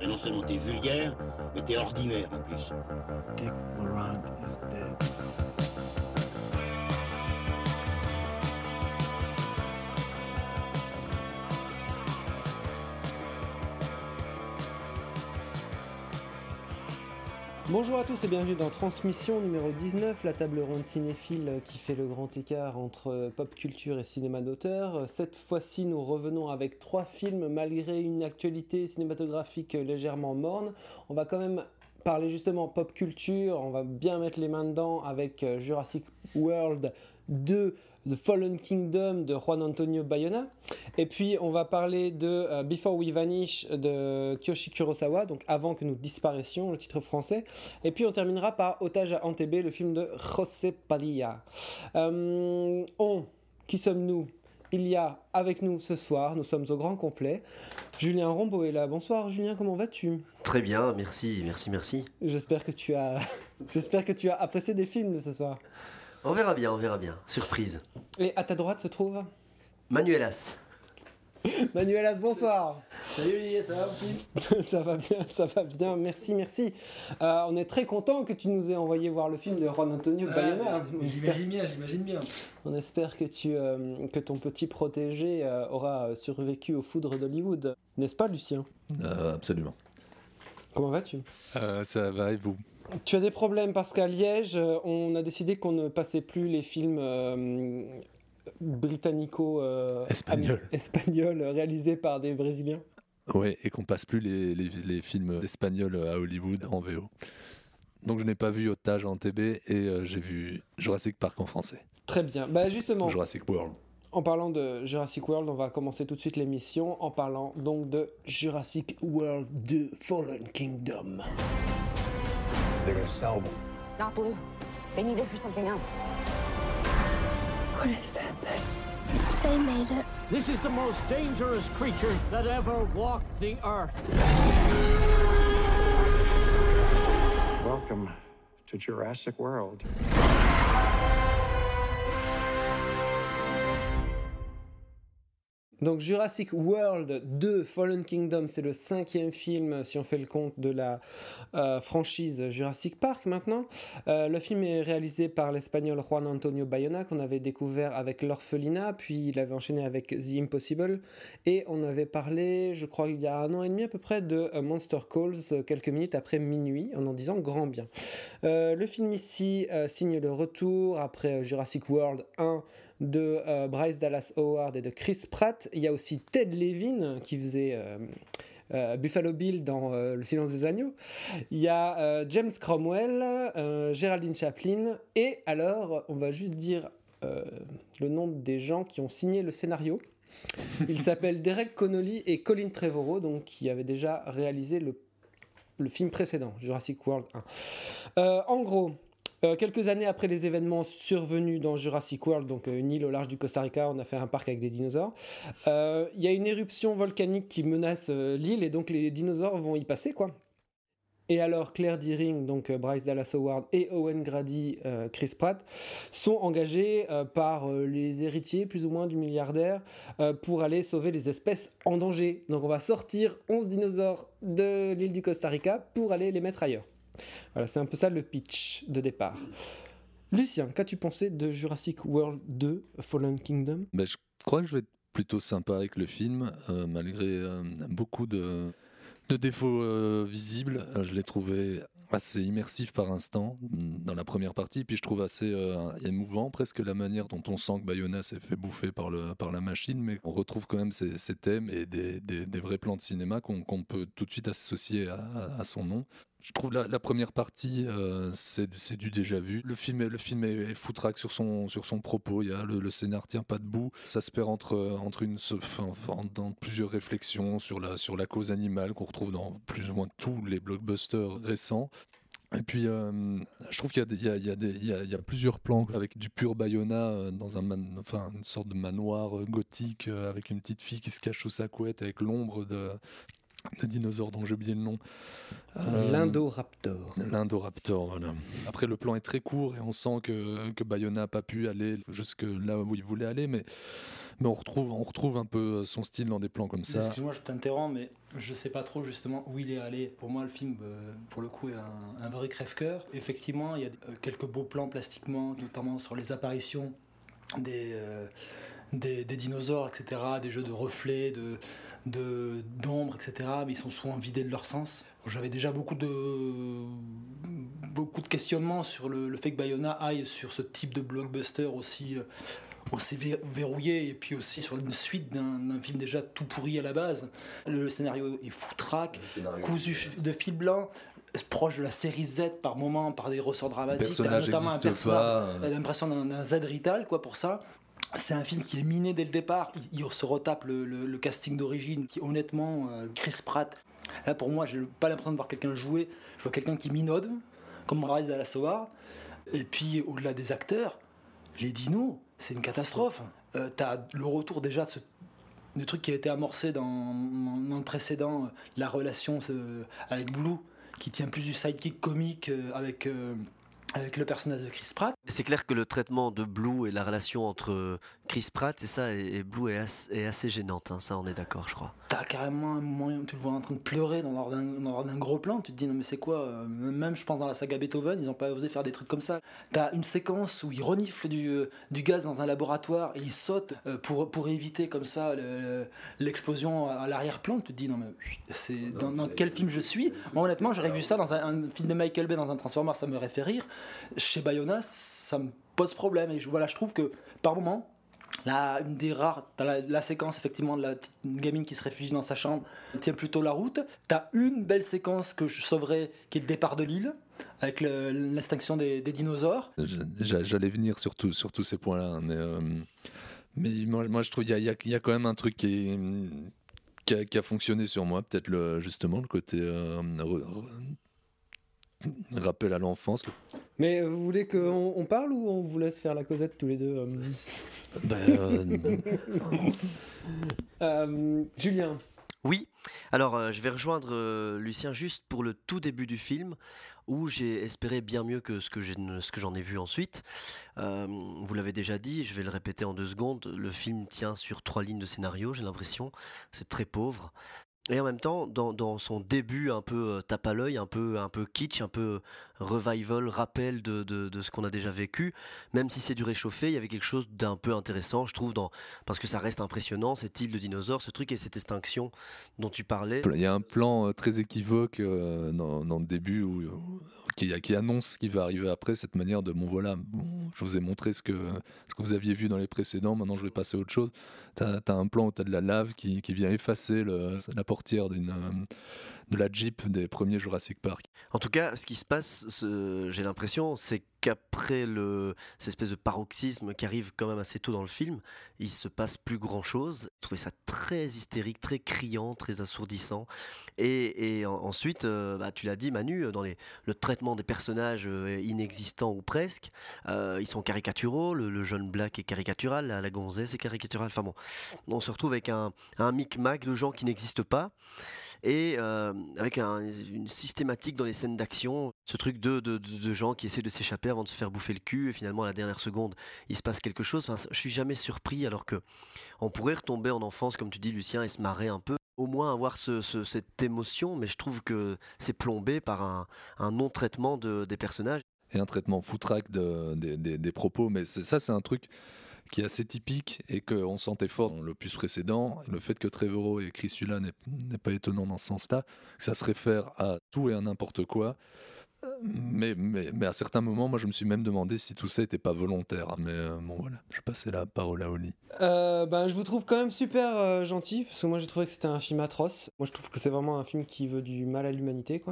Et non seulement t'es vulgaire, mais t'es ordinaire en plus. Dick Laurent is dead. Bonjour à tous et bienvenue dans Transmission numéro 19, la table ronde cinéphile qui fait le grand écart entre pop culture et cinéma d'auteur. Cette fois-ci, nous revenons avec trois films malgré une actualité cinématographique légèrement morne. On va quand même parler justement pop culture, on va bien mettre les mains dedans avec Jurassic World 2 The Fallen Kingdom de Juan Antonio Bayona. Et puis on va parler de euh, Before We Vanish de Kyoshi Kurosawa, donc avant que nous disparaissions, le titre français. Et puis on terminera par Otage à Antebé, le film de José Padilla. Euh, on, qui sommes-nous? Il y a avec nous ce soir, nous sommes au grand complet. Julien Rombaud est là. Bonsoir Julien, comment vas-tu? Très bien, merci, merci, merci. J'espère que tu as, j'espère que tu as apprécié des films de ce soir. On verra bien, on verra bien. Surprise. Et à ta droite se trouve Manuelas. Manuelas, bonsoir. Salut Olivier, ça va Ça va bien, ça va bien, merci, merci. Euh, on est très content que tu nous aies envoyé voir le film de Juan Antonio Bayona. On espère- J'imagine bien, j'imagine bien. On espère que, tu, euh, que ton petit protégé euh, aura survécu aux foudres d'Hollywood. N'est-ce pas, Lucien? Euh, absolument. Comment vas-tu? Euh, ça va et vous? Tu as des problèmes parce qu'à Liège, euh, on a décidé qu'on ne passait plus les films euh, britannico euh, Espagnols. réalisés par des Brésiliens. Ouais, et qu'on passe plus les, les- les films espagnols à Hollywood en VO. Donc je n'ai pas vu Otage en TB et euh, j'ai vu Jurassic Park en français. Très bien. Bah justement, Jurassic World. en parlant de Jurassic World, on va commencer tout de suite l'émission en parlant donc de Jurassic World 2 Fallen Kingdom. They're gonna sell them. Not blue. They need it for something else. What is that thing? They made it. This is the most dangerous creature that ever walked the earth. Welcome to Jurassic World. Donc Jurassic World 2 Fallen Kingdom, c'est le cinquième film si on fait le compte de la euh, franchise Jurassic Park maintenant. Euh, le film est réalisé par l'espagnol Juan Antonio Bayona qu'on avait découvert avec L'Orphelinat, puis il avait enchaîné avec The Impossible et on avait parlé, je crois il y a un an et demi à peu près, de euh, Monster Calls quelques minutes après minuit en en disant grand bien. Le film ici signe le retour après Jurassic World 1 de euh, Bryce Dallas Howard et de Chris Pratt. Il y a aussi Ted Levin qui faisait euh, euh, Buffalo Bill dans Le Silence des Agneaux. Il y a James Cromwell, Geraldine Chaplin. Et alors, on va juste dire le nom des gens qui ont signé le scénario. Ils s'appellent Derek Connolly et Colin Trevorrow, donc qui avaient déjà réalisé le, film précédent, Jurassic World 1. Euh, en gros, euh, quelques années après les événements survenus dans Jurassic World, donc euh, une île au large du Costa Rica, on a fait un parc avec des dinosaures. Euh, Il y a une éruption volcanique qui menace l'île et donc les dinosaures vont y passer quoi. Et alors Claire Deering, donc Bryce Dallas Howard et Owen Grady, Chris Pratt, sont engagés par les héritiers plus ou moins du milliardaire pour aller sauver les espèces en danger. Donc on va sortir 11 dinosaures de l'île du Costa Rica pour aller les mettre ailleurs. Voilà, c'est un peu ça le pitch de départ. Lucien, qu'as-tu pensé de Jurassic World 2 Fallen Kingdom? Ben, je crois que je vais être plutôt sympa avec le film, euh, malgré euh, beaucoup de, défauts euh, visibles. Je l'ai trouvé assez immersif par instant mm, dans la première partie, puis je trouve assez émouvant presque la manière dont on sent que Bayona s'est fait bouffer par, la machine, mais on retrouve quand même ces, thèmes et des, des- des vrais plans de cinéma qu'on peut tout de suite associer à son nom. Je trouve la, la première partie, euh, c'est du déjà vu. Le film, est- est, foutraque sur son, propos. Il y a, le, le scénar tient pas debout. Ça se perd entre, dans plusieurs réflexions sur la, cause animale qu'on retrouve dans plus ou moins tous les blockbusters récents. Et puis, euh, je trouve qu'il y a, plusieurs plans avec du pur Bayona euh, dans une sorte de manoir gothique avec une petite fille qui se cache sous sa couette avec l'ombre de, de dinosaure dont j'ai oublié le nom. Euh, L'Indoraptor. L'Indoraptor, voilà. Après, le plan est très court et on sent que, que Bayona n'a pas pu aller jusque là où il voulait aller, mais, mais on, retrouve, on retrouve un peu son style dans des plans comme ça. Excuse-moi, je t'interromps, mais je sais pas trop justement où il est allé. Pour moi, le film, euh, pour le coup, est un, un vrai crève-cœur. Effectivement, il y a euh, quelques beaux plans plastiquement, notamment sur les apparitions des. Euh, des, des, dinosaures, etc., des jeux de reflets, de, d'ombre, etc. Mais ils sont souvent vidés de leur sens. J'avais déjà beaucoup de, beaucoup de questionnements sur le, le, fait que Bayona aille sur ce type de blockbuster aussi, euh, aussi verrouillé et puis aussi sur une suite d'un film déjà tout pourri à la base. Le scénario est foutraque, cousu de fil blanc proche de la série Z par moment, par des ressorts dramatiques. notamment un personnage, l'impression d'un Z Rital, quoi, pour ça. C'est un film qui est miné dès le départ. Il, se retape le, casting d'origine, qui honnêtement, euh, Chris Pratt. Là, pour moi, j'ai pas l'impression de voir quelqu'un jouer. Je vois quelqu'un qui minode, comme Rise à la. Et puis, au-delà des acteurs, les dinos, c'est une catastrophe. Euh, T'as le retour déjà de ce truc qui a été amorcé dans, le précédent, la relation euh, avec Blue, qui tient plus du sidekick comique euh, avec euh, avec le personnage de Chris Pratt. C'est clair que le traitement de Blue et la relation entre Chris Pratt, c'est ça, et, Blue est assez, est assez gênante, hein, ça on est d'accord, je crois. T'as carrément un moment où tu le vois en train de pleurer dans l'ordre d'un gros plan, tu te dis non mais c'est quoi euh, Même je pense dans la saga Beethoven, ils ont pas osé faire des trucs comme ça. T'as une séquence où il renifle du, euh, du gaz dans un laboratoire et il saute euh, pour, pour éviter comme ça l'explosion le, à l'arrière-plan, tu te dis non mais c'est dans, dans, quel film je suis? Moi honnêtement j'aurais vu ça dans un, un, film de Michael Bay dans un Transformer, ça m'aurait fait rire. Chez Bayona, ça me pose problème et je, voilà, je trouve que par moment Là, une des rares, t'as la, séquence effectivement de la petite gamine qui se réfugie dans sa chambre, tient plutôt la route. T'as une belle séquence que je sauverais, qui est le départ de l'île, avec l'extinction des, dinosaures. J'allais venir sur, sur tous ces points-là, mais, euh, mais moi, je trouve qu'il y, y, y a, quand même un truc qui, qui, a, fonctionné sur moi, peut-être justement le côté euh, rappel à l'enfance. Mais vous voulez qu'on on parle ou on vous laisse faire la causette tous les deux euh... ben, euh... euh, Julien Oui, alors euh, je vais rejoindre euh, Lucien juste pour le tout début du film où j'ai espéré bien mieux que ce que j'en ai, ai, vu ensuite. Euh, vous l'avez déjà dit, je vais le répéter en deux secondes, le film tient sur trois lignes de scénario, j'ai l'impression, c'est très pauvre. Et en même temps, dans, son début un peu euh, tape à l'œil, un peu, un peu kitsch, un peu revival, rappel de, ce qu'on a déjà vécu, même si c'est du réchauffé, il y avait quelque chose d'un peu intéressant, je trouve, parce que ça reste impressionnant, cette île de dinosaures, ce truc et cette extinction dont tu parlais. Il y a un plan très équivoque euh, dans, le début où, qui, annonce ce qui va arriver après, cette manière de bon voilà, bon, je vous ai montré ce que vous aviez vu dans les précédents, maintenant je vais passer à autre chose. Tu as, as, un plan où tu as de la lave qui, qui vient effacer le, la portière d'une de la Jeep des premiers Jurassic Park. En tout cas, ce qui se passe, j'ai l'impression, c'est qu'après le, cette espèce de paroxysme qui arrive quand même assez tôt dans le film, il se passe plus grand chose. Je trouvais ça très hystérique, très criant, très assourdissant. Et, et en, ensuite, euh, bah, tu l'as dit, Manu, dans les, le traitement des personnages euh, inexistants ou presque, euh, ils sont caricaturaux. Le, jeune Black est caricatural, la, la gonzesse est caricaturale. Enfin bon, on se retrouve avec un, micmac de gens qui n'existent pas et euh, avec un, une systématique dans les scènes d'action, ce truc de, de, gens qui essaient de s'échapper avant de se faire bouffer le cul, et finalement à la dernière seconde, il se passe quelque chose. Enfin, je suis jamais surpris, alors que on pourrait retomber en enfance, comme tu dis, Lucien, et se marrer un peu. Au moins avoir ce, ce, cette émotion, mais je trouve que c'est plombé par un, un non-traitement de, des personnages. Et un traitement foutraque de, des, des, des propos, mais ça, c'est un truc qui est assez typique et qu'on sentait fort dans l'opus précédent. Le fait que Trevorrow et Chris n'est pas étonnant dans ce sens-là, ça se réfère à tout et à n'importe quoi. Mais, mais, mais, à certains moments, moi, je me suis même demandé si tout ça n'était pas volontaire. Mais euh, bon, voilà, je passais la parole à Oli. Ben, je vous trouve quand même super euh, gentil, parce que moi, j'ai trouvé que c'était un film atroce. Moi, je trouve que c'est vraiment un film qui veut du mal à l'humanité.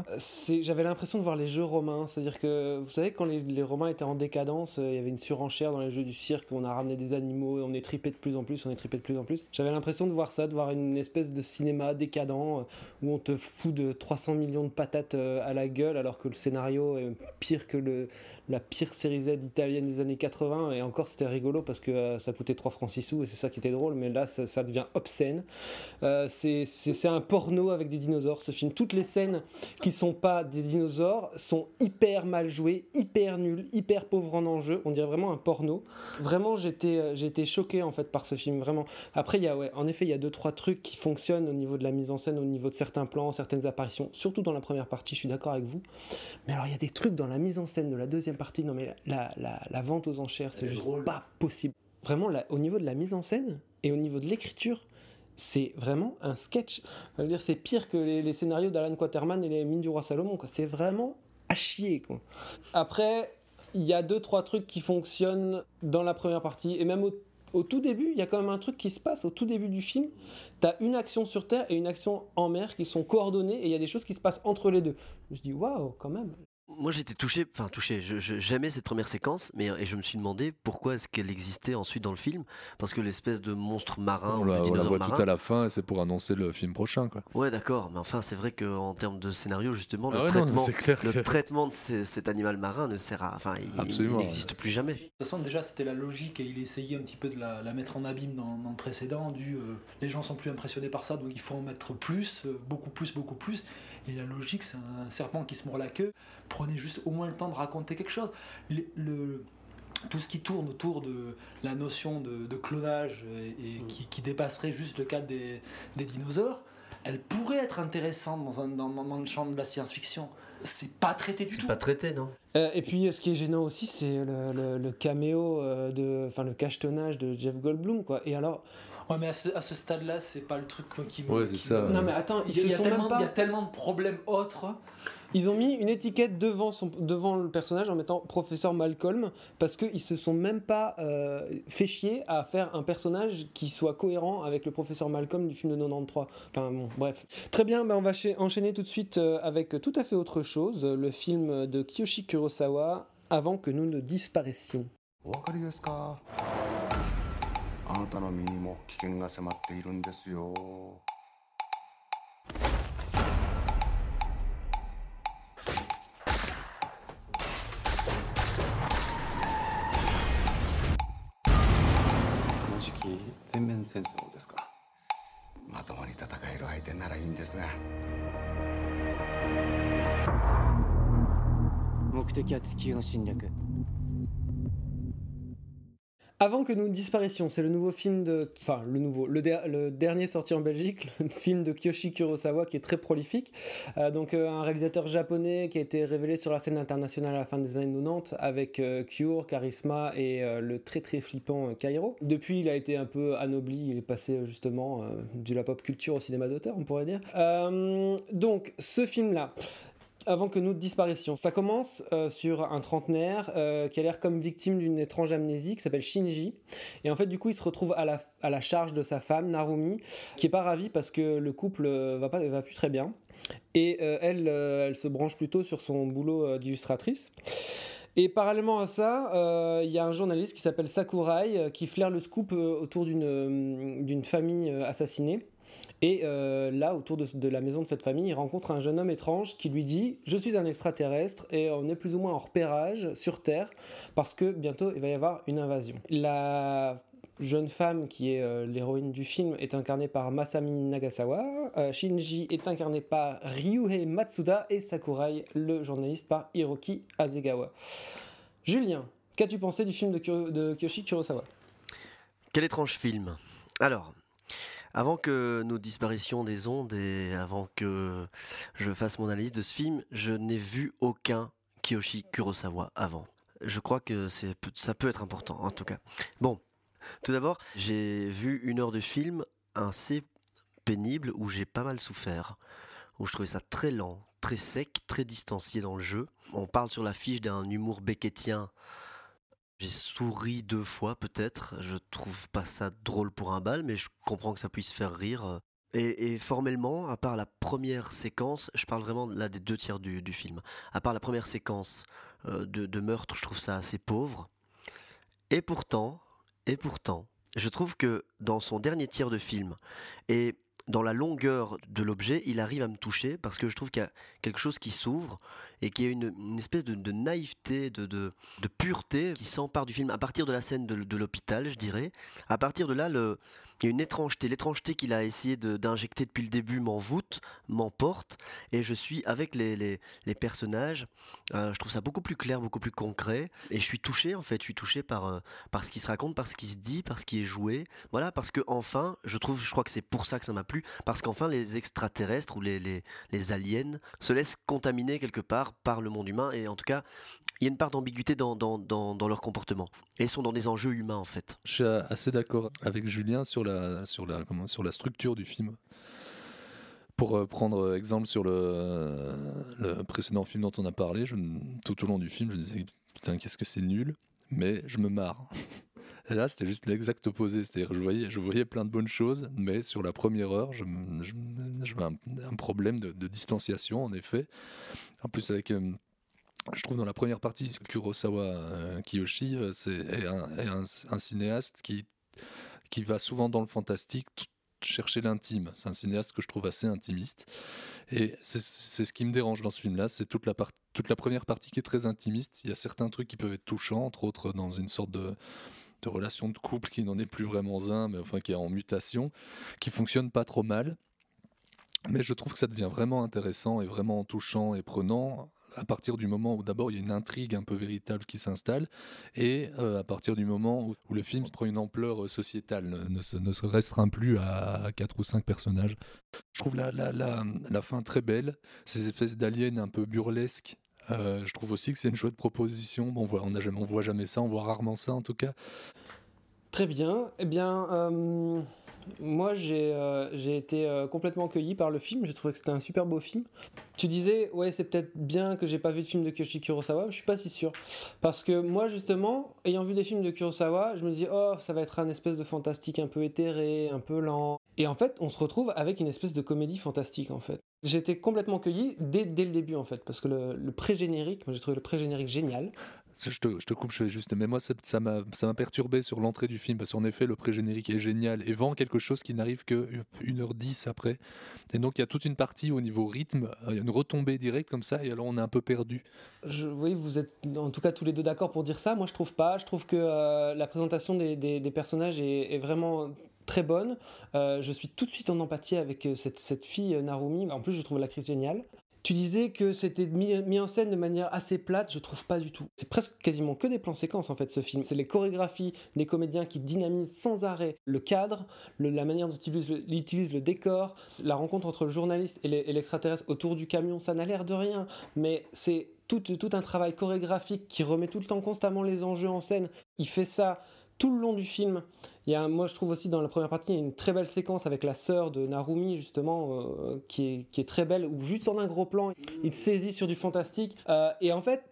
J'avais l'impression de voir les jeux romains. C'est-à-dire que, vous savez, quand les, les Romains étaient en décadence, il y avait une surenchère dans les jeux du cirque, on a ramené des animaux, on est tripé de plus en plus, on est tripé de plus en plus. J'avais l'impression de voir ça, de voir une espèce de cinéma décadent, où on te fout de 300 millions de patates à la gueule, alors que le scénario scénario est pire que la pire série Z italienne des années 80. Et encore, c'était rigolo parce que euh, ça coûtait 3 francs 6 sous et c'est ça qui était drôle. Mais là, ça, devient obscène. Euh, c'est- un porno avec des dinosaures, ce film. Toutes les scènes qui sont pas des dinosaures sont hyper mal jouées, hyper nulles, hyper pauvres en enjeu. On dirait vraiment un porno. Vraiment, j'étais euh, été choqué en fait par ce film. Vraiment. Après, il y a, ouais, en effet, il y a deux trois trucs qui fonctionnent au niveau de la mise en scène, au niveau de certains plans, certaines apparitions, surtout dans la première partie. Je suis d'accord avec vous. Mais alors, il y a des trucs dans la mise en scène de la deuxième partie. Non, mais la, la- la vente aux enchères, c'est juste pas possible. Vraiment, là, au niveau de la mise en scène et au niveau de l'écriture, c'est vraiment un sketch. Ça veut dire, c'est pire que les, les scénarios d'Alan Quaterman et les Mines du Roi Salomon. C'est vraiment à chier. Quoi. Après, il y a deux, trois trucs qui fonctionnent dans la première partie. Et même au, au tout début, il y a quand même un truc qui se passe au tout début du film. Tu as une action sur Terre et une action en mer qui sont coordonnées et il y a des choses qui se passent entre les deux. Je dis, waouh, quand même. Moi j'étais touché, enfin touché, je- cette première séquence, mais et je me suis demandé pourquoi est-ce qu'elle existait ensuite dans le film, parce que l'espèce de monstre marin On ou la, de on la voit marin. tout à la fin et c'est pour annoncer le film prochain. Quoi. Ouais d'accord, mais enfin c'est vrai qu'en termes de scénario justement, Ah le ouais, non, traitement, clair le que- traitement de ce- cet animal marin ne sert à, enfin il- n'existe plus jamais. De toute façon, déjà, c'était la logique et il essayait un petit peu de la, la mettre en abîme dans, dans le précédent. Du, euh, les gens sont plus impressionnés par ça, donc il faut en mettre plus, euh, beaucoup plus, beaucoup plus. Et la logique, c'est un serpent qui se mord la queue. Prenez juste au moins le temps de raconter quelque chose. Le, tout ce qui tourne autour de la notion de, de clonage et, et Mm. qui, qui dépasserait juste le cadre des, des dinosaures, elle pourrait être intéressante dans, un, dans, dans- dans le champ de la science-fiction. C'est pas traité du C'est tout. pas traité non? Euh, et puis, ce qui est gênant aussi, c'est le, le- le caméo, euh, de, enfin le cachetonnage de Jeff Goldblum, quoi. Et alors, Ouais, mais à ce, à ce stade-là, c'est pas le truc qui me. Ouais, c'est ça, me- non mais attends, Il y, y a tellement, même pas- il y a tellement de problèmes autres. Ils ont mis une étiquette devant, son, devant le personnage en mettant professeur Malcolm parce qu'ils se sont même pas euh, fait chier à faire un personnage qui soit cohérent avec le professeur Malcolm du film de 93. Enfin bon, bref. Très bien, ben on va cha- enchaîner tout de suite euh, avec tout à fait autre chose, le film de Kiyoshi Kurosawa, Avant que nous ne disparaissions. なたの身にも危険が迫っているんですよ。全面戦争ですか？まともに戦える相手ならいいんですが。目的は地球の侵略 Avant que nous disparaissions, c'est le nouveau film de. Enfin, le nouveau. Le, der- le dernier sorti en Belgique, le film de Kiyoshi Kurosawa qui est très prolifique. Euh, donc, euh, un réalisateur japonais qui a été révélé sur la scène internationale à la fin des années 90 avec euh, Cure, Charisma et euh, le très très flippant Kairo. Depuis, il a été un peu anobli. Il est passé justement de la pop culture au cinéma d'auteur, on pourrait dire. Donc, ce film-là avant que nous disparaissions. Ça commence euh, sur un trentenaire euh, qui a l'air comme victime d'une étrange amnésie qui s'appelle Shinji. Et en fait, du coup, il se retrouve à la, charge de sa femme, Narumi, qui est pas ravie parce que le couple euh, va, pas, va plus très bien. Et elle, elle se branche plutôt sur son boulot d'illustratrice. Et parallèlement à ça, il y a un journaliste qui s'appelle Sakurai qui flaire le scoop autour d'une famille assassinée. Et euh, là, autour de, la maison de cette famille, il rencontre un jeune homme étrange qui lui dit Je suis un extraterrestre et on est plus ou moins en repérage sur Terre parce que bientôt il va y avoir une invasion. La jeune femme qui est euh, l'héroïne du film est incarnée par Masami Nagasawa, euh, Shinji est incarné par Ryuhei Matsuda et Sakurai, le journaliste, par Hiroki Azegawa. Julien, qu'as-tu pensé du film de, de Kyoshi Kurosawa? Quel étrange film. Alors, avant que nous disparaissions des ondes et avant que je fasse mon analyse de ce film, je n'ai vu aucun Kiyoshi Kurosawa avant. Je crois que ça peut être important, en tout cas. Bon, tout d'abord, j'ai vu une heure de film assez pénible où j'ai pas mal souffert, où je trouvais ça très lent, très sec, très distancié dans le jeu. On parle sur l'affiche d'un humour beckettien j'ai souri deux fois peut-être. Je trouve pas ça drôle pour un bal, mais je comprends que ça puisse faire rire. Et, formellement, à part la première séquence, je parle vraiment là des deux tiers du, du film. À part la première séquence euh, de, de meurtre, je trouve ça assez pauvre. Et pourtant, et pourtant, je trouve que dans son dernier tiers de film et dans la longueur de l'objet, il arrive à me toucher parce que je trouve qu'il y a quelque chose qui s'ouvre et qui a une, espèce de, naïveté, de, de, pureté qui s'empare du film à partir de la scène de, de l'hôpital, je dirais. À partir de là, le, il y a une étrangeté. L'étrangeté qu'il a essayé d'injecter depuis le début m'envoûte, m'emporte, et je suis avec les, les, personnages. Euh, je trouve ça beaucoup plus clair, beaucoup plus concret, et je suis touché en fait. Je suis touché par, euh, par ce qui se raconte, par ce qui se dit, par ce qui est joué. Voilà, parce que enfin, je trouve, je crois que c'est pour ça que ça m'a plu, parce qu'enfin les extraterrestres ou les, les, les aliens se laissent contaminer quelque part par le monde humain, et en tout cas, il y a une part d'ambiguïté dans, dans, dans, dans leur comportement, et sont dans des enjeux humains en fait. Je suis assez d'accord avec Julien sur sur la, sur la structure du film. Pour euh, prendre exemple sur le, le précédent film dont on a parlé, tout au long du film, je disais putain qu'est-ce que c'est nul, mais je me marre. Et là, c'était juste l'exact opposé, c'est-à-dire je voyais, je voyais plein de bonnes choses, mais sur la première heure, je un, problème de, distanciation, en effet. En plus, avec euh, je trouve dans la première partie, Kurosawa euh, Kiyoshi euh, c'est est un cinéaste qui, qui va souvent dans le fantastique chercher l'intime. C'est un cinéaste que je trouve assez intimiste. Et c'est ce qui me dérange dans ce film-là, c'est toute la, part- toute la première partie qui est très intimiste. Il y a certains trucs qui peuvent être touchants, entre autres dans une sorte de, de relation de couple qui n'en est plus vraiment un, mais enfin qui est en mutation, qui fonctionne pas trop mal. Mais je trouve que ça devient vraiment intéressant et vraiment touchant et prenant à partir du moment où d'abord il y a une intrigue un peu véritable qui s'installe et euh, à partir du moment où, le film prend une ampleur euh, sociétale, ne, se, ne se restreint plus à, quatre ou cinq personnages. Je trouve la, fin très belle, ces espèces d'aliens un peu burlesques. Euh, je trouve aussi que c'est une chouette proposition. Bon, on voit, on a voit jamais ça, on voit rarement ça en tout cas. Très bien. Eh bien, moi, j'ai euh, été euh, complètement cueilli par le film. J'ai trouvé que c'était un super beau film. Tu disais, ouais, c'est peut-être bien que j'ai pas vu de film de Kiyoshi Kurosawa. Je suis pas si sûr. Parce que moi, justement, ayant vu des films de Kurosawa, je me dis, oh, ça va être un espèce de fantastique un peu éthéré, un peu lent. Et en fait, on se retrouve avec une espèce de comédie fantastique, en fait. J'étais complètement cueilli dès, dès le début, en fait. Parce que le, le pré-générique, moi, j'ai trouvé le pré-générique génial. Je te, coupe, je fais juste. Mais moi, ça m'a perturbé sur l'entrée du film parce qu'en effet, le pré-générique est génial et vend quelque chose qui n'arrive que 1h10 après. Et donc, il y a toute une partie au niveau rythme, euh, il y a une retombée directe comme ça, et alors on est un peu perdu. Oui, vous êtes en tout cas tous les deux d'accord pour dire ça. Moi, je trouve pas. Je trouve que euh, la présentation des, des- personnages est, vraiment très bonne. Euh, je suis tout de suite en empathie avec cette, cette fille Narumi. En plus, je trouve l'actrice géniale. Tu disais que c'était mis, en scène de manière assez plate, je trouve pas du tout. C'est presque quasiment que des plans séquences en fait ce film. C'est les chorégraphies des comédiens qui dynamisent sans arrêt le cadre, la manière dont ils utilisent le, décor, la rencontre entre le journaliste et l'extraterrestre autour du camion, ça n'a l'air de rien, mais c'est tout un travail chorégraphique qui remet tout le temps constamment les enjeux en scène. Il fait ça tout le long du film. Il y a, moi, je trouve aussi dans la première partie, il y a une très belle séquence avec la sœur de Narumi, justement, euh, qui, est, qui est très belle, où juste en un gros plan, il te saisit sur du fantastique. Euh, et en fait,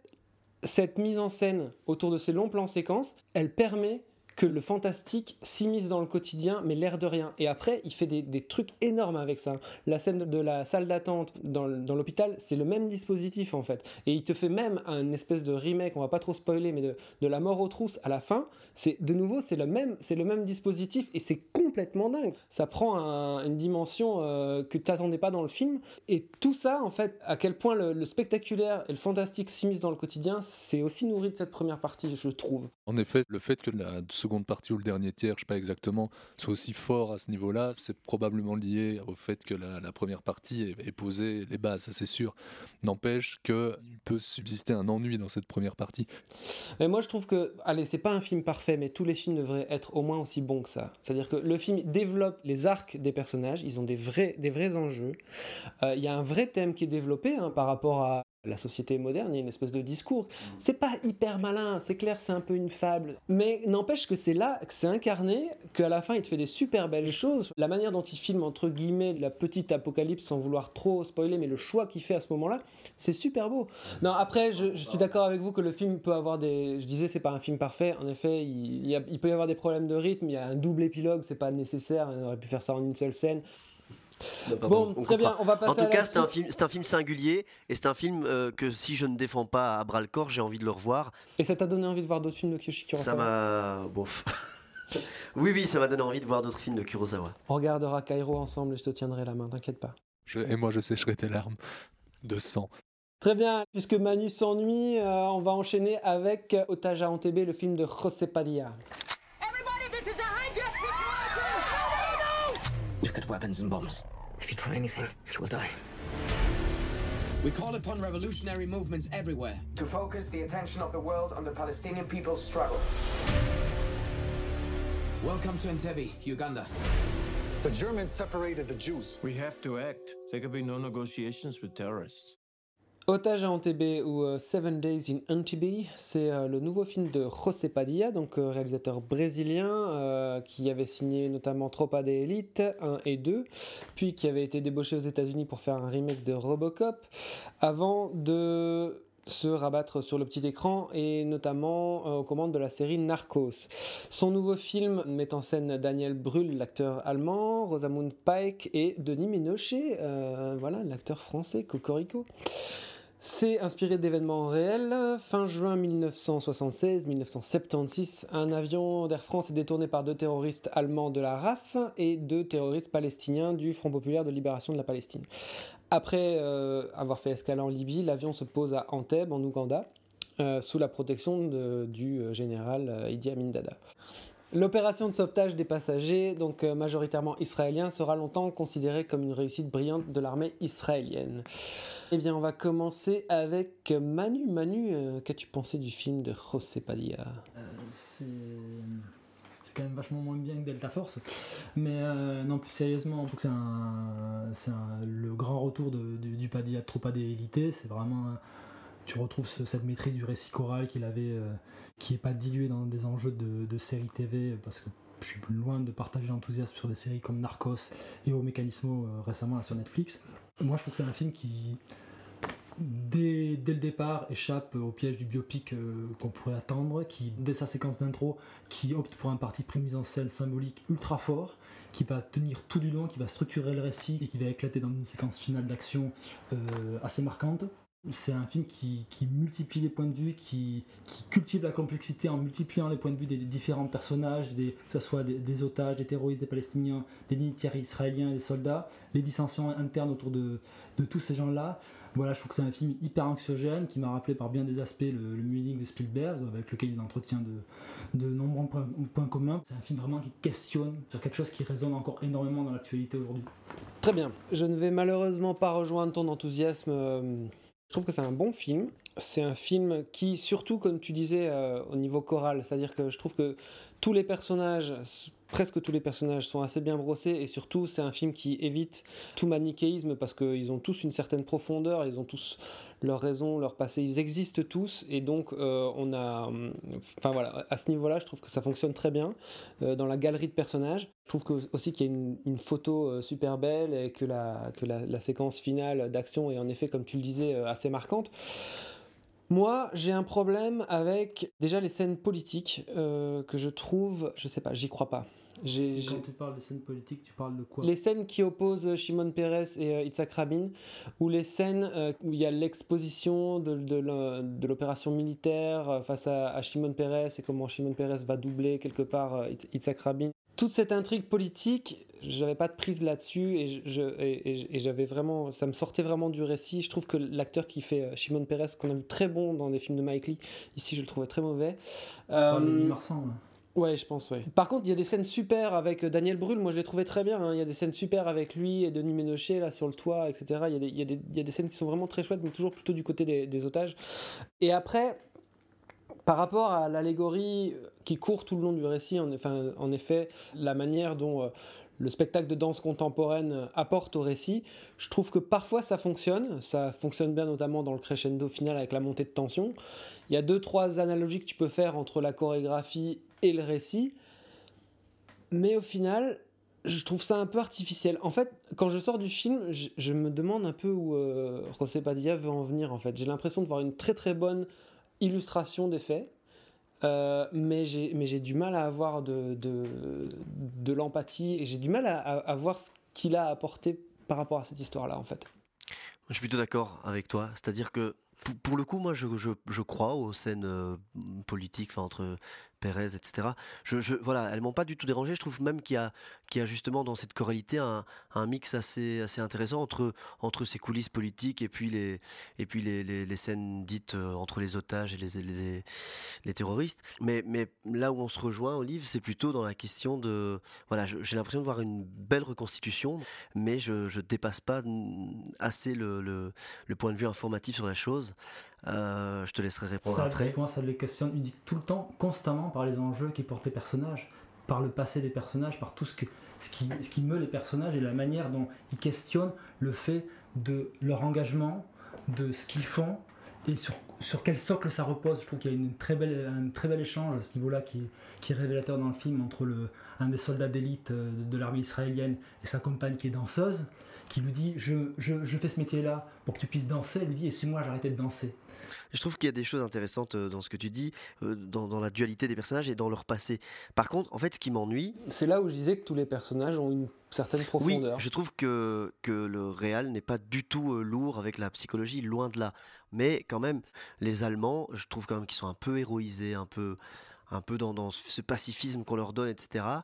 cette mise en scène autour de ces longs plans séquences, elle permet que le fantastique s'immisce dans le quotidien, mais l'air de rien. Et après, il fait des, trucs énormes avec ça. La scène de, la salle d'attente dans, l'hôpital, c'est le même dispositif en fait. Et il te fait même un espèce de remake, on va pas trop spoiler, mais de, la mort aux trousses à la fin. C'est de nouveau, c'est le même, le même dispositif et c'est complètement dingue. Ça prend un- une dimension euh, que tu n'attendais pas dans le film. Et tout ça, en fait, à quel point le, le spectaculaire et le fantastique s'immiscent dans le quotidien, c'est aussi nourri de cette première partie, je trouve. En effet, le fait que la seconde partie ou le dernier tiers, je sais pas exactement, soit aussi fort à ce niveau-là, c'est probablement lié au fait que la, première partie est, posée les bases, ça c'est sûr. N'empêche qu'il peut subsister un ennui dans cette première partie. Mais moi, je trouve que, allez, c'est pas un film parfait, mais tous les films devraient être au moins aussi bons que ça. C'est-à-dire que le film développe les arcs des personnages, ils ont des vrais, des vrais enjeux. Euh, Il y a un vrai thème qui est développé hein, par rapport à la société moderne, il y a une espèce de discours. C'est pas hyper malin, c'est clair, c'est un peu une fable. Mais n'empêche que c'est là, que c'est incarné, qu'à la fin, il te fait des super belles choses. La manière dont il filme, entre guillemets, la petite apocalypse, sans vouloir trop spoiler, mais le choix qu'il fait à ce moment-là, c'est super beau. Non, après, je, je suis d'accord avec vous que le film peut avoir des. Je disais, c'est pas un film parfait. En effet, il, il y a- il peut y avoir des problèmes de rythme. Il y a un double épilogue, c'est pas nécessaire. On aurait pu faire ça en une seule scène. Bon, on très bien, on va passer En tout à la cas, c'est un film, c'est un film singulier et c'est un film euh, que si je ne défends pas à bras le corps, j'ai envie de le revoir. Et ça t'a donné envie de voir d'autres films de Kurosawa? Ça m'a, bof. oui, oui, ça m'a donné envie de voir d'autres films de Kurosawa. On regardera Cairo ensemble et je te tiendrai la main, t'inquiète pas. Je- et moi, je sécherai tes larmes de sang. Très bien, puisque Manu s'ennuie, euh, on va enchaîner avec Otage à Antebé, le film de José Padilla. Situation! Weapons and bombs. If you try anything, you will die. We call upon revolutionary movements everywhere to focus the attention of the world on the Palestinian people's struggle. Welcome to Entebbe, Uganda. The Germans separated the Jews. We have to act. There can be no negotiations with terrorists. Otage à Antebbe ou euh, Seven Days in Antibes, c'est euh, le nouveau film de José Padilla, donc euh, réalisateur brésilien qui avait signé notamment Tropa de Elite 1 et 2, puis qui avait été débauché aux États-Unis pour faire un remake de Robocop, avant de se rabattre sur le petit écran et notamment aux commandes de la série Narcos. Son nouveau film met en scène Daniel Brühl, l'acteur allemand, Rosamund Pike et Denis Ménochet, voilà l'acteur français Cocorico. C'est inspiré d'événements réels. Fin juin 1976-1976, un avion d'Air France est détourné par deux terroristes allemands de la RAF et deux terroristes palestiniens du Front populaire de libération de la Palestine. Après euh, avoir fait escale en Libye, l'avion se pose à Anteb, en Ouganda, euh, sous la protection du euh, général Idi Amin Dada. L'opération de sauvetage des passagers, donc majoritairement israéliens, sera longtemps considérée comme une réussite brillante de l'armée israélienne. Eh bien, on va commencer avec Manu. Manu, euh, qu'as-tu pensé du film de José Padilla? Euh, C'est quand même vachement moins bien que Delta Force. Mais euh, non, plus sérieusement, c'est le grand retour du, Padilla de Tropa. C'est vraiment. Tu retrouves cette maîtrise du récit choral qu'il avait, qui n'est pas dilué dans des enjeux de, de série TV, parce que je suis loin de partager l'enthousiasme sur des séries comme Narcos et au Mechanismo récemment sur Netflix. Moi, je trouve que c'est un film qui, dès, le départ, échappe au piège du biopic euh, qu'on pourrait attendre, qui, dès sa séquence d'intro, qui opte pour un parti pris mise en scène symbolique ultra fort, qui va tenir tout du long, qui va structurer le récit et qui va éclater dans une séquence finale d'action euh, assez marquante. C'est un film qui, multiplie les points de vue, qui, cultive la complexité en multipliant les points de vue des, différents personnages, que ce soit des, otages, des terroristes, des Palestiniens, des militaires israéliens, des soldats, les dissensions internes autour de, tous ces gens-là. Voilà, je trouve que c'est un film hyper anxiogène qui m'a rappelé par bien des aspects le, le de Spielberg, avec lequel il entretient de, de nombreux points, communs. C'est un film vraiment qui questionne sur quelque chose qui résonne encore énormément dans l'actualité aujourd'hui. Très bien. Je ne vais malheureusement pas rejoindre ton enthousiasme. Je trouve que c'est un bon film. C'est un film qui, surtout comme tu disais euh, au niveau choral, c'est-à-dire que je trouve que tous les personnages, presque tous les personnages sont assez bien brossés et surtout c'est un film qui évite tout manichéisme parce qu'ils ont tous une certaine profondeur, ils ont tous leurs raisons, leur passé, ils existent tous et donc euh, on a, enfin voilà, à ce niveau-là, je trouve que ça fonctionne très bien euh, dans la galerie de personnages. Je trouve aussi qu'il y a une, photo euh, super belle et que la, que la, séquence finale d'action est en effet, comme tu le disais, assez marquante. Moi, j'ai un problème avec déjà les scènes politiques que je trouve, je sais pas, j'y crois pas. Quand tu parles de scènes politiques, tu parles de quoi Les scènes qui opposent Shimon Peres et euh, Itzhak Rabin, ou les scènes euh, où il y a l'exposition de, de l'opération militaire euh, face à, Shimon Peres et comment Shimon Peres va doubler quelque part Itzhak Rabin. Toute cette intrigue politique, j'avais pas de prise là-dessus et, je, et, j'avais vraiment, ça me sortait vraiment du récit. Je trouve que l'acteur qui fait Shimon Peres, qu'on a vu très bon dans des films de Mike Lee, ici je le trouvais très mauvais. Euh, Marsan, Ouais, je pense, ouais. Par contre, il y a des scènes super avec euh, Daniel Brühl, moi je l'ai trouvé très bien. Hein. Il y a des scènes super avec lui et Denis Ménochet là sur le toit, etc. Il y, a des, scènes qui sont vraiment très chouettes, mais toujours plutôt du côté des, otages. Et après, par rapport à l'allégorie qui court tout le long du récit, en, enfin, en effet, la manière dont euh, le spectacle de danse contemporaine apporte au récit, je trouve que parfois ça fonctionne. Ça fonctionne bien notamment dans le crescendo final avec la montée de tension. Il y a deux, trois analogies que tu peux faire entre la chorégraphie et le récit. Mais au final, je trouve ça un peu artificiel. En fait, quand je sors du film, je, me demande un peu où euh, José Padilla veut en venir. En fait, j'ai l'impression de voir une très très bonne illustration des faits, euh, mais j'ai du mal à avoir de, de, de l'empathie et j'ai du mal à, voir ce qu'il a apporté par rapport à cette histoire-là, en fait. Je suis plutôt d'accord avec toi. C'est-à-dire que pour, le coup, moi, je, je, je, crois aux scènes euh, politiques entre Pérez, etc. Je, voilà, elles m'ont pas du tout dérangé. Je trouve même qu'il y a, justement dans cette choralité un, mix assez, intéressant entre, ces coulisses politiques et puis les, scènes dites entre les otages et les, terroristes. Mais, là où on se rejoint, Olive, c'est plutôt dans la question de. Voilà, j'ai l'impression de voir une belle reconstitution, mais je ne dépasse pas assez le, point de vue informatif sur la chose. Euh, je te laisserai répondre ça, après. Moi, ça les questionne tout le temps, constamment, par les enjeux qui portent les personnages, par le passé des personnages, par tout ce, que, ce, qui, ce qui meut les personnages et la manière dont ils questionnent le fait de leur engagement, de ce qu'ils font et sur, sur quel socle ça repose? Je trouve qu'il y a une très belle, un très bel échange à ce niveau-là qui, qui, est révélateur dans le film entre le, un des soldats d'élite de, de l'armée israélienne et sa compagne qui est danseuse, qui lui dit je, je, je fais ce métier-là pour que tu puisses danser. Elle lui dit et si moi j'arrêtais de danser je trouve qu'il y a des choses intéressantes dans ce que tu dis, dans, dans, la dualité des personnages et dans leur passé. Par contre, en fait, ce qui m'ennuie. C'est là où je disais que tous les personnages ont une certaine profondeur. Oui, je trouve que, que le réal n'est pas du tout lourd avec la psychologie, loin de là. Mais quand même, les Allemands, je trouve quand même qu'ils sont un peu héroïsés, un peu, un peu dans, ce pacifisme qu'on leur donne, etc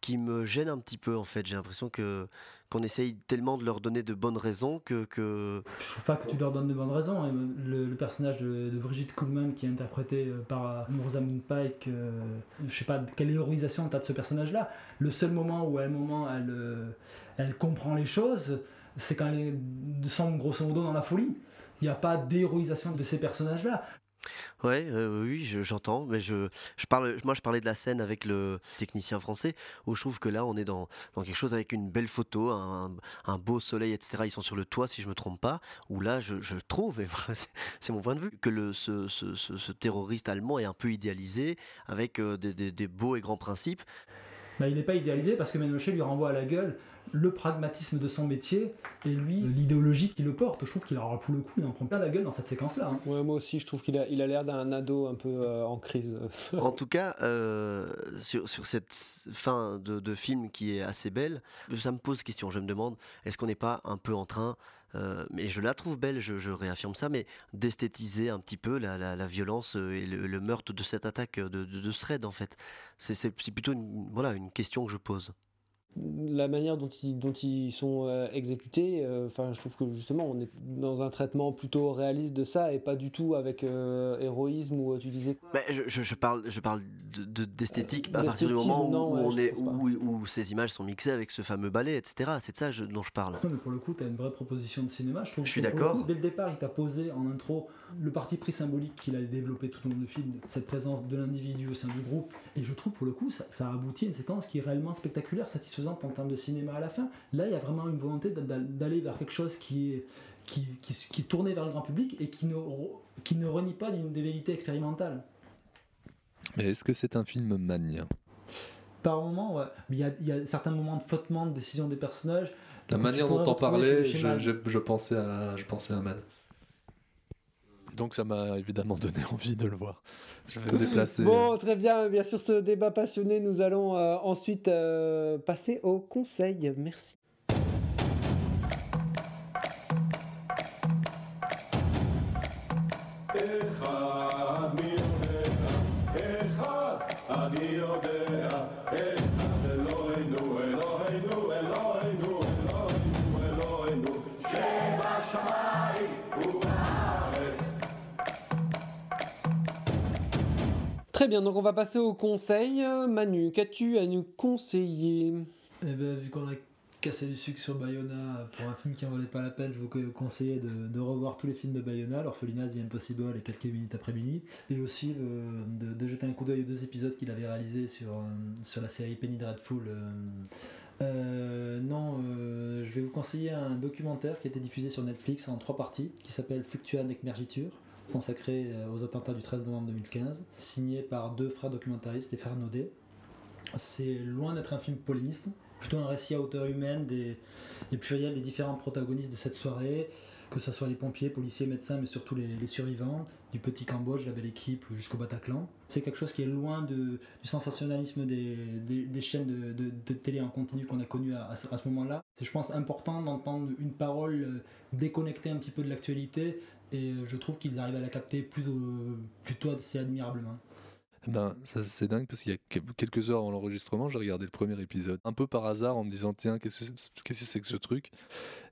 qui me gêne un petit peu en fait. J'ai l'impression que qu'on essaye tellement de leur donner de bonnes raisons que, que... Je trouve pas que tu leur donnes de bonnes raisons. Le, le personnage de, Brigitte Kuhlmann qui est interprété par Rosamund Pike, euh, je sais pas quelle héroïsation tu as de ce personnage-là. Le seul moment où à un moment elle, elle comprend les choses, c'est quand elle sombre grosso modo dans la folie. Il n'y a pas d'héroïsation de ces personnages-là. Ouais, euh, oui, j'entends, mais je, je parle, moi je parlais de la scène avec le technicien français, où je trouve que là on est dans, dans quelque chose avec une belle photo, un, un, beau soleil, etc. Ils sont sur le toit, si je me trompe pas, où là je, je trouve, c'est mon point de vue, que le, ce, ce, ce, ce, terroriste allemand est un peu idéalisé, avec euh, des, des, des, beaux et grands principes. Bah, il n'est pas idéalisé parce que Ménochet lui renvoie à la gueule le pragmatisme de son métier et lui l'idéologie qui le porte. Je trouve qu'il aura pour le coup, il en prend plein la gueule dans cette séquence-là. Hein. Ouais, moi aussi, je trouve qu'il a, il a l'air d'un ado un peu euh, en crise. en tout cas, euh, sur, sur, cette fin de, de, film qui est assez belle, ça me pose question. Je me demande, est-ce qu'on n'est pas un peu en train euh, mais je la trouve belle, je, je réaffirme ça, mais d'esthétiser un petit peu la, la, la violence et le, le, meurtre de cette attaque de, de, de ce raid, en fait. C'est plutôt une, voilà, une question que je pose la manière dont ils, dont ils sont euh, exécutés, enfin, euh, je trouve que justement, on est dans un traitement plutôt réaliste de ça et pas du tout avec euh, héroïsme ou tu disais quoi Mais je, je, je, parle, je parle d'esthétique de, à partir du moment où, non, ouais, où on est, où, où, ces images sont mixées avec ce fameux ballet, etc. C'est de ça je, dont je parle. mais pour le coup, tu as une vraie proposition de cinéma. Je, trouve je suis d'accord. Dès le départ, il t'a posé en intro le parti pris symbolique qu'il a développé tout au long du film, cette présence de l'individu au sein du groupe. Et je trouve pour le coup, ça, ça a abouti à une séquence qui est réellement spectaculaire, satisfaisante en termes de cinéma à la fin. Là, il y a vraiment une volonté d'aller vers quelque chose qui est, qui, qui, qui, est tourné vers le grand public et qui ne, qui ne renie pas d'une des vérités expérimentales. Mais est-ce que c'est un film magnien Par moment, ouais. il, y a, il y a certains moments de flottement, de décision des personnages. La manière dont on parlait, je, je, je, pensais à, je pensais à Man. Donc ça m'a évidemment donné envie de le voir. Je vais me déplacer. Bon, très bien. Bien sûr, ce débat passionné, nous allons euh, ensuite euh, passer au conseil. Merci. Très bien, donc on va passer au conseil. Manu, qu'as-tu à nous conseiller? Eh ben, vu qu'on a cassé du sucre sur Bayona pour un film qui en valait pas la peine, je vous conseillais de, revoir tous les films de Bayona, L'Orphelinat, The Impossible et quelques minutes après minuit, et aussi euh, de, jeter un coup d'œil aux deux épisodes qu'il avait réalisés sur, euh, sur la série Penny Dreadful. Euh, non, je vais vous conseiller un documentaire qui a été diffusé sur Netflix en trois parties, qui s'appelle Fluctua Necmergiture consacré aux attentats du 13 novembre 2015, signé par deux frères documentaristes, les frères Naudet. C'est loin d'être un film polémiste, plutôt un récit à hauteur humaine des, pluriels des différents protagonistes de cette soirée, que ce soit les pompiers, policiers, médecins, mais surtout les, les survivants, du petit Cambodge, la belle équipe, jusqu'au Bataclan. C'est quelque chose qui est loin du sensationnalisme des, chaînes de, télé en continu qu'on a connu à, ce, à ce moment-là. C'est, je pense, important d'entendre une parole déconnectée un petit peu de l'actualité, et je trouve qu'ils arrivent à la capter plutôt, plutôt assez admirablement. Ben, ça, c'est dingue parce qu'il y a que- quelques heures avant l'enregistrement, j'ai regardé le premier épisode, un peu par hasard en me disant tiens, qu'est-ce que c'est- que ce truc?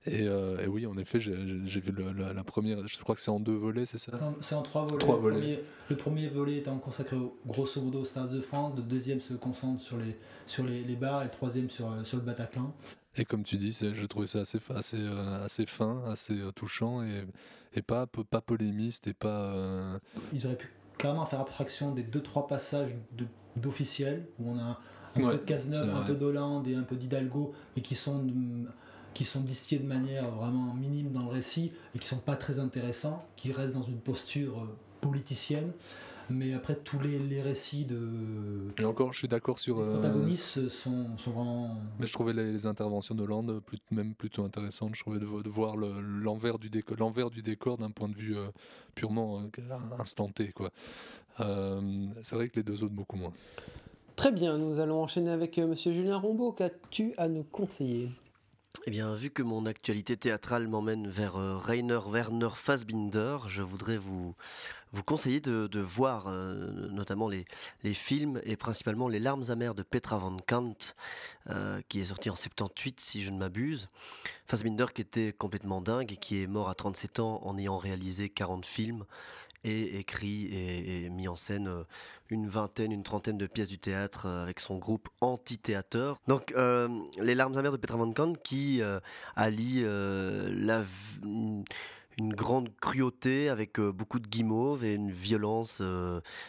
Et, euh, et oui, en effet, j'ai vu le- la, la première, je crois que c'est en deux volets, c'est ça? C'est en- trois volets. Trois le, volets. Premier, le premier volet étant consacré au- grosso modo au Stade de France, le deuxième se concentre sur les, sur les, les bars et le troisième sur, euh, sur le Bataclan. Et comme tu dis, j'ai trouvé ça assez, assez, euh, assez fin, assez euh, touchant et, et pas, pas polémiste et pas. euh, Ils auraient pu carrément faire abstraction des deux trois passages de- d'officiels où on a un Ouais, peu de Cazeneuve, un peu d'Hollande et un peu d'Hidalgo et qui sont hum, qui sont distillés de manière vraiment minime dans le récit et qui sont pas très intéressants, qui restent dans une posture euh, politicienne. Mais après tous les, les récits de Et encore, je suis d'accord sur. euh, protagonistes sont, sont vraiment Mais je trouvais les, les interventions d'Hollande plus, même plutôt intéressantes. Je trouvais de, vo- de voir le- l'envers du décor, l'envers du décor d'un point de vue euh, purement euh, instanté. Quoi. Euh, c'est vrai que les deux autres beaucoup moins. Très bien, nous allons enchaîner avec euh, Monsieur Julien Rombaud. Qu'as-tu à nous conseiller? Eh bien, vu que mon actualité théâtrale m'emmène vers euh, Rainer Werner Fassbinder, je voudrais vous, conseiller de, voir euh, notamment les, films et principalement Les larmes amères de Petra von Kant, euh, qui est sorti en 78 si je ne m'abuse. Fassbinder qui était complètement dingue et qui est mort à 37 ans en ayant réalisé 40 films et écrit et, mis en scène euh, une vingtaine, une trentaine de pièces du théâtre euh, avec son groupe Anti-Théâteur. Donc, euh, Les larmes amères de Petra von Kant qui euh, allie une- grande cruauté avec beaucoup de guimauve et une violence.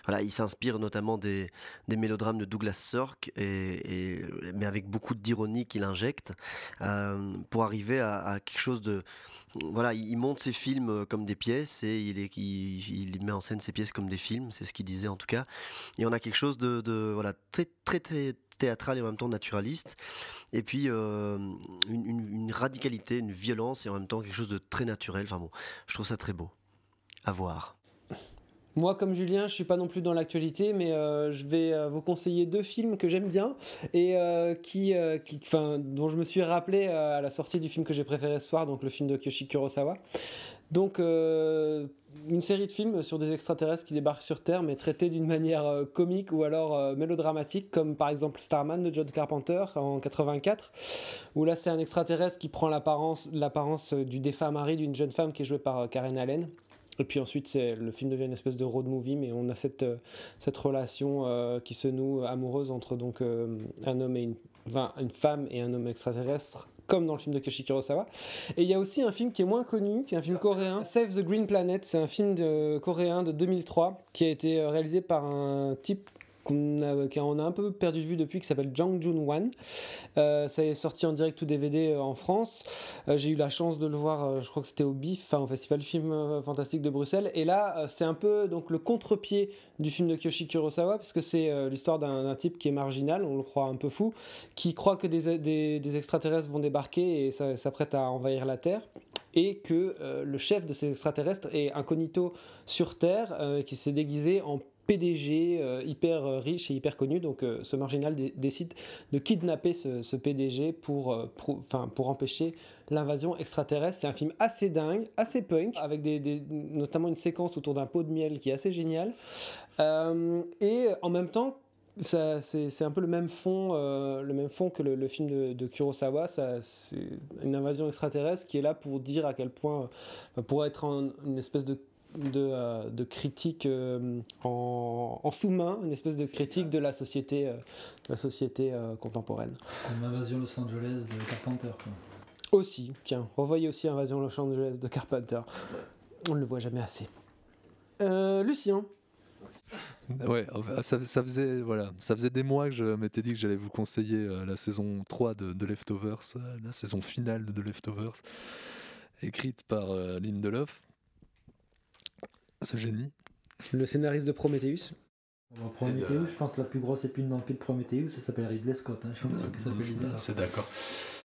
voilà, il s'inspire notamment des, mélodrames de Douglas Sirk, mais avec beaucoup d'ironie qu'il injecte pour arriver à quelque chose de voilà, il monte ses films euh, comme des pièces et il, met en scène ses pièces comme des films, c'est ce qu'il disait en tout cas. Et on a quelque chose de, voilà, très, très, théâtral et en même temps naturaliste. Et puis euh, une, une- une radicalité, une violence et en même temps quelque chose de très naturel. Enfin bon, je trouve ça très beau. À voir. Moi, comme Julien, je suis pas non plus dans l'actualité, mais euh, je vais euh, vous conseiller deux films que j'aime bien et euh, qui, dont je me suis rappelé à la sortie du film que j'ai préféré ce soir, donc le film de Kyoshi Kurosawa. Donc, une série de films sur des extraterrestres qui débarquent sur Terre, mais traités d'une manière comique ou alors mélodramatique, comme par exemple Starman de John Carpenter en 84, où là c'est un extraterrestre qui prend l'apparence du défunt mari d'une jeune femme qui est jouée par Karen Allen. Et puis ensuite, le film devient une espèce de road movie, mais on a cette, euh, relation euh, qui se noue amoureuse entre donc, euh, un homme et une, femme et un homme extraterrestre, comme dans le film de Kiyoshi Kurosawa. Et il y a aussi un film qui est moins connu, qui est un film coréen, Save the Green Planet. C'est un film coréen de 2003 qui a été réalisé par un type qu'on a, a un peu perdu de vue depuis, qui s'appelle Jang Jun-wan. Euh, ça est sorti en direct ou DVD euh, en France. Euh, J'ai eu la chance de le voir, je crois que c'était au BIF, enfin au Festival Film Fantastique de Bruxelles. Et là, c'est un peu donc le contre-pied du film de Kyoshi Kurosawa, parce que c'est l'histoire d'un type qui est marginal, on le croit un peu fou, qui croit que des, extraterrestres vont débarquer et s'apprête à envahir la Terre. Et que le chef de ces extraterrestres est incognito sur Terre, qui s'est déguisé en PDG euh, hyper euh, riche et hyper connu. Donc euh, ce marginal dé- décide de kidnapper ce, PDG pour, euh, pour, pour empêcher l'invasion extraterrestre. C'est un film assez dingue, assez punk, avec des, notamment une séquence autour d'un pot de miel qui est assez géniale. Et en même temps, c'est, un peu le même fond, le même fond que le, film de, de Kurosawa. C'est une invasion extraterrestre qui est là pour dire à quel point, euh, pour être en- une espèce de de, euh, de critique euh, en, en sous-main, une espèce de critique de la société, euh, de la société euh, contemporaine. comme Invasion Los Angeles de Carpenter. quoi. Aussi, tiens, revoyez aussi Invasion Los Angeles de Carpenter. On ne le voit jamais assez. Euh, Lucien, Ouais, ça, ça faisait, voilà, ça faisait des mois que je m'étais dit que j'allais vous conseiller euh, la saison 3 de, de Leftovers, euh, la saison finale de Leftovers, écrite par euh, Lindelof, ce génie. le scénariste de Prometheus. Bon, Prometheus, je pense que la plus grosse épine dans le pied de Prometheus, ça s'appelle Ridley Scott. Hein. Je pense que ça s'appelle Ridley. C'est d'accord.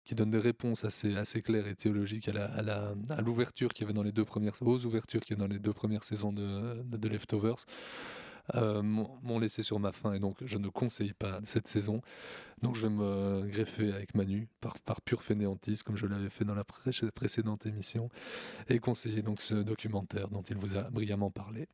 Qui donne des réponses assez, assez claires et théologiques à, la, à, la, à l'ouverture qu'il y avait dans les deux premières, aux ouvertures qu'il y a dans les deux premières saisons de, de, de Leftovers. Euh, m'ont laissé sur ma faim et donc je ne conseille pas cette saison. Donc je vais me greffer avec Manu par, par pure fainéantise comme je l'avais fait dans la précédente émission et conseiller donc ce documentaire dont il vous a brillamment parlé.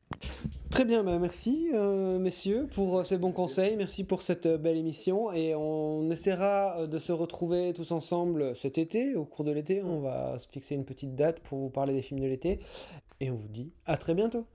Très bien, bah merci euh, messieurs pour ces bons conseils, merci pour cette belle émission et on essaiera de se retrouver tous ensemble cet été, au cours de l'été, on va se fixer une petite date pour vous parler des films de l'été et on vous dit à très bientôt.